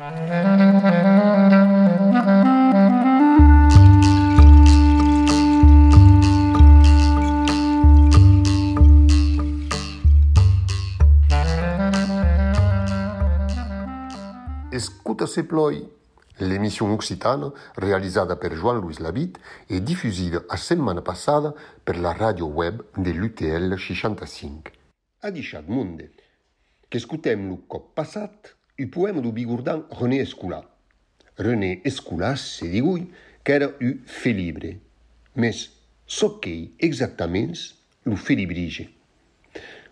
Escuta se ploi L'émission Occitane, réalisée par Joan-Louis Labitte, est diffusée la semaine passée per la radio web de l'UTL 65. A dichat monde, qu'escutem lo cop passat un poème du bigourdan René Escolar. René Escolar se digui qu'era u fé libre, mais so qu'ei exactament lo fé librige.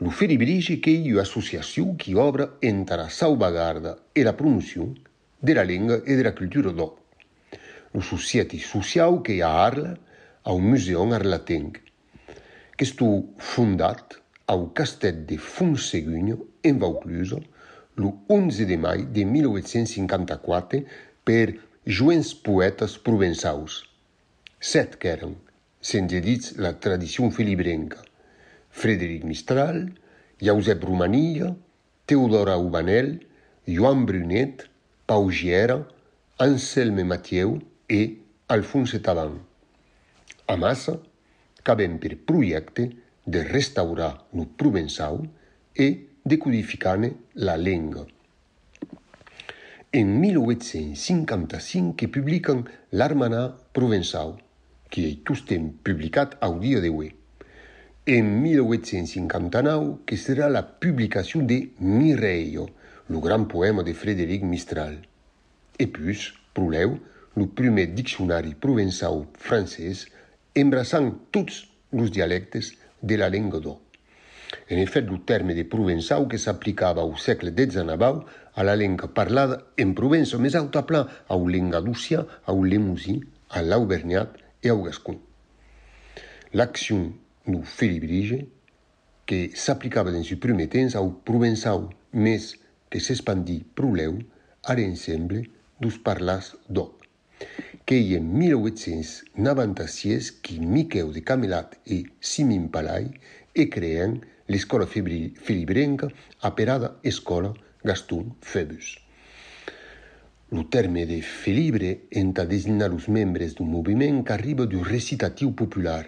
Lo fé librige qu'ei u associacion qui obra entre la salvagarda e la promocion de la lenga e de la cultura d'o. Lo societi social qu'ei a Arla, a un museon arlatenc, qu'estu fundat au castet de Fonseguño en Vaucluso, 1800. l'11 de maig de 1854 per joents poetes provençaus. Set qu'èren, sens edits la tradició filibrenca. Frederic Mistral, Josep Romania, Teodora Ubanel, Joan Brunet, Pau Giera, Anselme Mathieu e i Alphonse Talan. A Massa, caben per projecte de restaurar lo Provençau e decodificane la lingua. En 1855 publican l'Armanà Provençau, qui est tostem publicat au dia d'avui. En 1859 que serà la publicació de Mireio, le grand poema de Frédéric Mistral. Et puis, proleu, le primer diccionari provençau francès embrassant tots los dialectes de la lingua d'or. En effet, le terme de provençau que s'applicava au segle XIX a la lingua parlada en Provença més autapla au lengaducia, au lemusí, a l'auvergnat e au gascon. L'acció du felibrige, que s'applicava dans su primer temps au provençau, més que s'expandí proleu a l'ensemble dos parlars d'or. Que en 1896 qui Miquel de Camelat e Simin Palai e creen l'escola filibrenca aperada escola Gaston Phoebus. Lo terme de filibre enta designar los membres d'un moviment qu'arriba du recitatiu popular.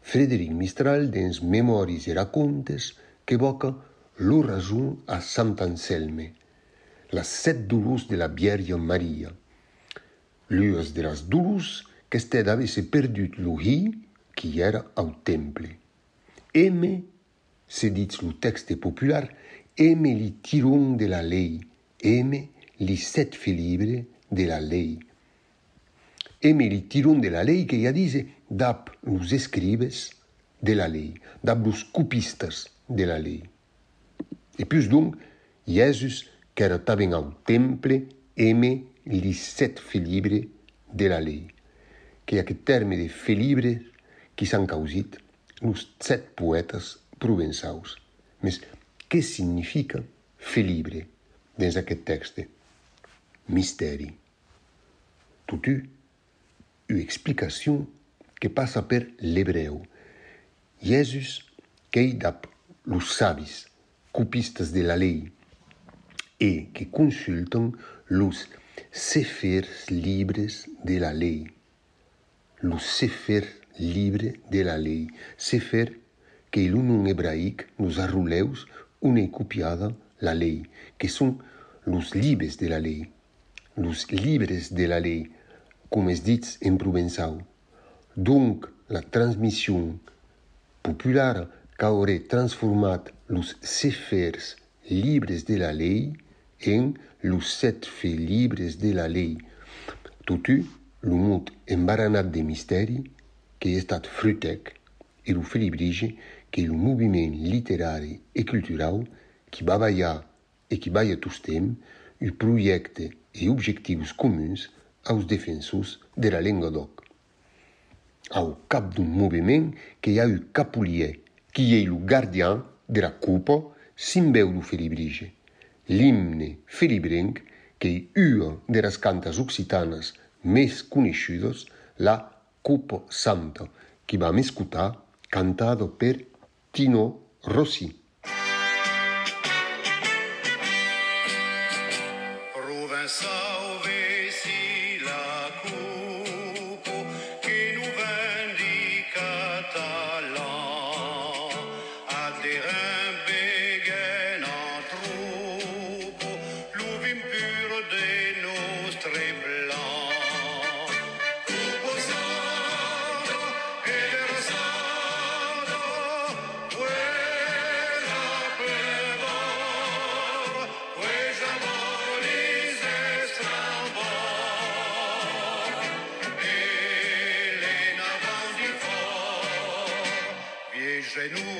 Frédéric Mistral, dins Memoris e Racontes, que boca lo rajun a Sant Anselme, la set dolus de la Vierge Maria. L'ues de las dolus qu'estè d'avesse perdut lo hi qui era au temple. Eme se dit lo texte popular, eme li tiron de la lei, eme li set felibre de la lei. Eme li tiron de la lei que ya dice dap los escribes de la lei, dap los copistas de la lei. E plus donc, Jesus, qu'era taben au temple, eme li set felibre de la lei. Que aquest terme de felibre qui s'han causit los set poetes provençaus. Mais què significa felibre dins aquest texte? Misteri. Totu, una explicació que passa per l'hebreu. Jesus qu'ei dap los savis, copistes de la lei, e que consultan los sefers libres de la lei. Los sefers libres de la lei. Sefer que lo nom hebraic nos arruleus una copiada la lei, que son los llibres de la lei, los llibres de la lei, com es dits en provençau. Donc la transmission popular qu'aurè transformat los sefers llibres de la lei en los set fe llibres de la lei. Totu, lo mot embaranat de misteri, que estat frutec e lo felibrige, que lo moviment literari e cultural qui va ballar e qui balla tostem un projecte e objectius comuns aos defensors de la lengua doc. Au cap d'un moviment que ha eu Capulier, qui est le gardien de la coupe simbeu do felibrige. L'himne felibrenc, que è una de las cantas occitanas més conosciudas, la Cupo Santa, qui va escutar cantado per Tino Rossi. en un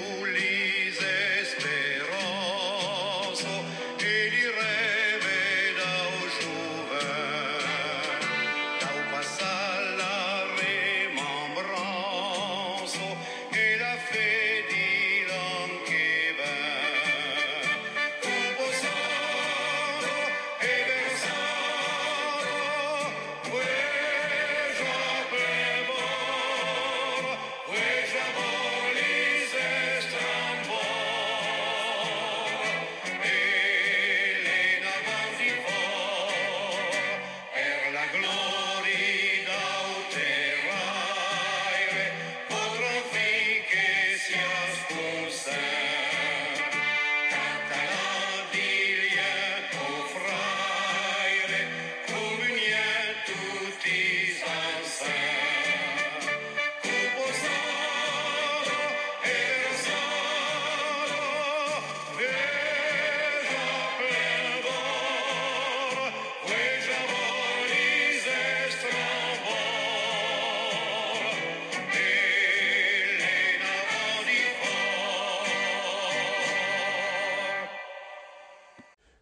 more.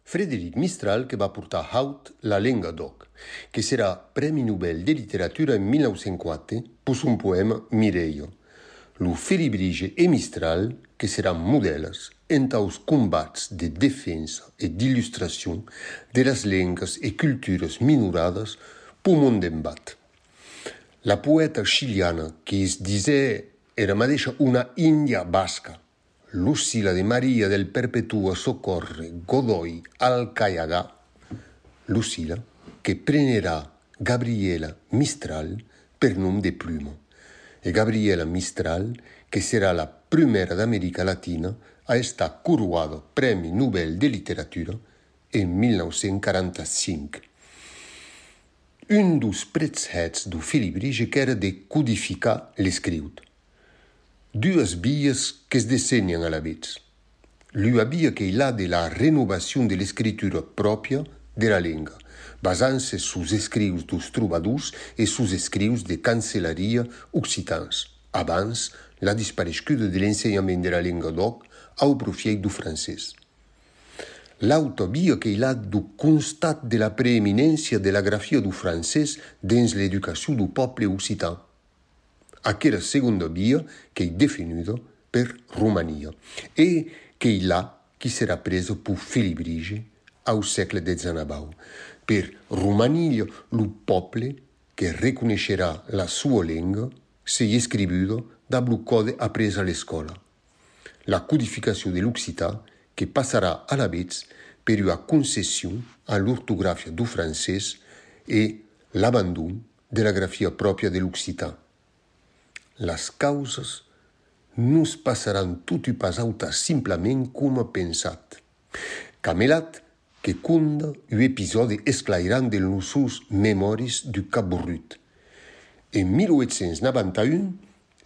Frédéric Mistral che va portar haut la lenga d'oc, che sarà Premi Nobel de Literatura in 1904 per un poema Mireio. Lu Felibrige e Mistral che saran modeles en taus combats de defensa e d'illustració de las lengas e cultures minoradas pu món d'embat. La poeta chiliana que es disè era mateixa una india basca, Lucila de Maria del Perpetuo Socorre Godoy Alcayaga, Lucila, che prenderà Gabriela Mistral per nome de plumo, e Gabriela Mistral, che sarà la prima d'America Latina a essere coroada Premi Nobel de Literatura en 1945. Un dos pretzhets do Filibrige que era de codificar l'escriut. duas vies que es desenyen a la vitz. L'ua via que la de la renovacion de l'escritura pròpia de la lenga, basant-se sus escrius dos trobadors e sus escrius de cancelaria occitans, abans la disparescuda de l'ensenyament de la lenga d'oc au profiei du francès. L'auto via que la du constat de la preeminència de la grafia du francès dins l'educació du poble occitan, aquella seconda via che è definita per Romania e che là che sarà preso per Filibrige al secolo XIX. Per Romania, il popolo che riconoscerà la sua lingua se è scritto da blu code appreso alla scuola. La codificazione dell'Occità che passerà alla vez per una concessione all'ortografia du francese e l'abbandono della grafia propria dell'Occità las causas nos passarán tutti pasauta simplement com pensat. Camelat que conda un episodi esclairant de nossos memoris du Caburrut. En 1891,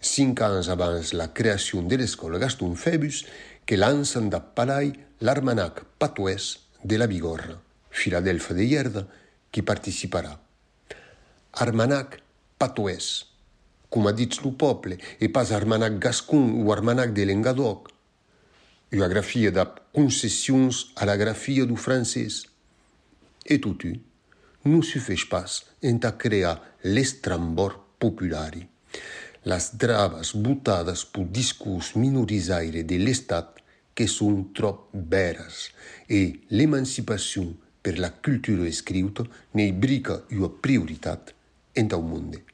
cinc anys abans la creació de l'escola Gaston Febus, que lancen da palai l'armanac patuès de la Bigorra, Filadelfa de Llerda, qui participarà. Armanac patuès, cum a dit lo poble, e pas armanac gascun o armanac de l'engadoc. Ua grafia da concessions a la grafia du francès. E tutu, non suffeix pas enta crear l'estrambor populari. Las dravas butadas pu discurs minorizaire de l'estat que son trop veras e l'emancipazione per la cultura escrita ne brica ua prioritat enta un monde.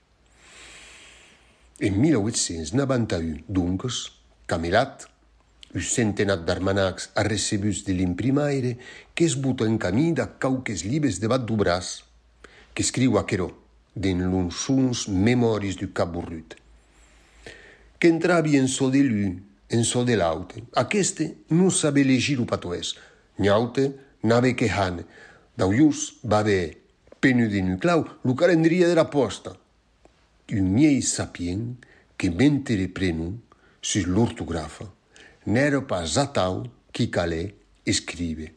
En 1891, dunques, Camelat, un centenat d'armanacs a recebus de l'imprimaire que es buta en camí da cauques libes debat du braç, que escriu aquerò, den l'unsuns memoris du caburrut. Que entravi en so de l'u, en so de l'aute. Aqueste non sabe legir o patoès. Nyaute n'ave que hane. Dauius va haver penu de nuclau lo calendria de la posta. Un miei sapien que mentre prenum sus l'ortografa n'era pas atau qui calè escrive.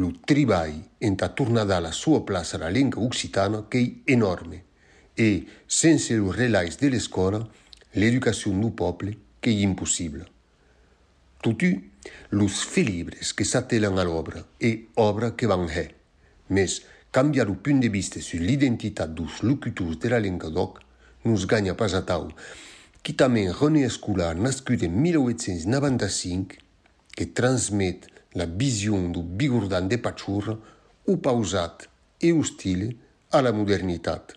Lo treball entà tornada a la sua plaça la lengua occitana qu'ei enorme e, sense lo relais de l'escola, l'educacion do poble qu'ei impossible. Totu, los felibres que s'atelan a l'obra e obra que van hè, mes canviar o punt de vista sur l'identitat dos locutors de la lengua doc nos ganha pas atau, qui també René Escolar, nascut en 1895, que transmet la vision du bigordan de Pachurra, o pausat e ostile a la modernitat.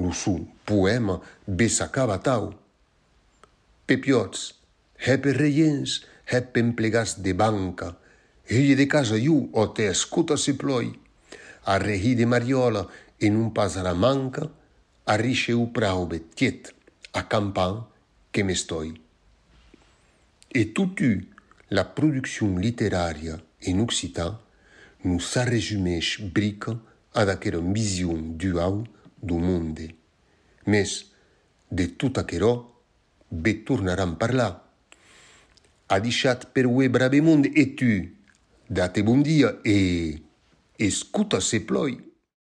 Lo su poema besacava tau. Pepiots, hep reiens, hep emplegats de banca, hei de casa iu o te escuta se ploi. a regi de Mariola en un pas a la manca, a riche u praube tiet, a campan que m'estoi. Et tout u, la production literària en Occitan, nous sa résumèche brica ad aquero vision duau du monde. Mes, de tout aquero, be tornaran par là. A dixat per ue brave monde, et tu, date bon dia, et... Escuta ese ploy.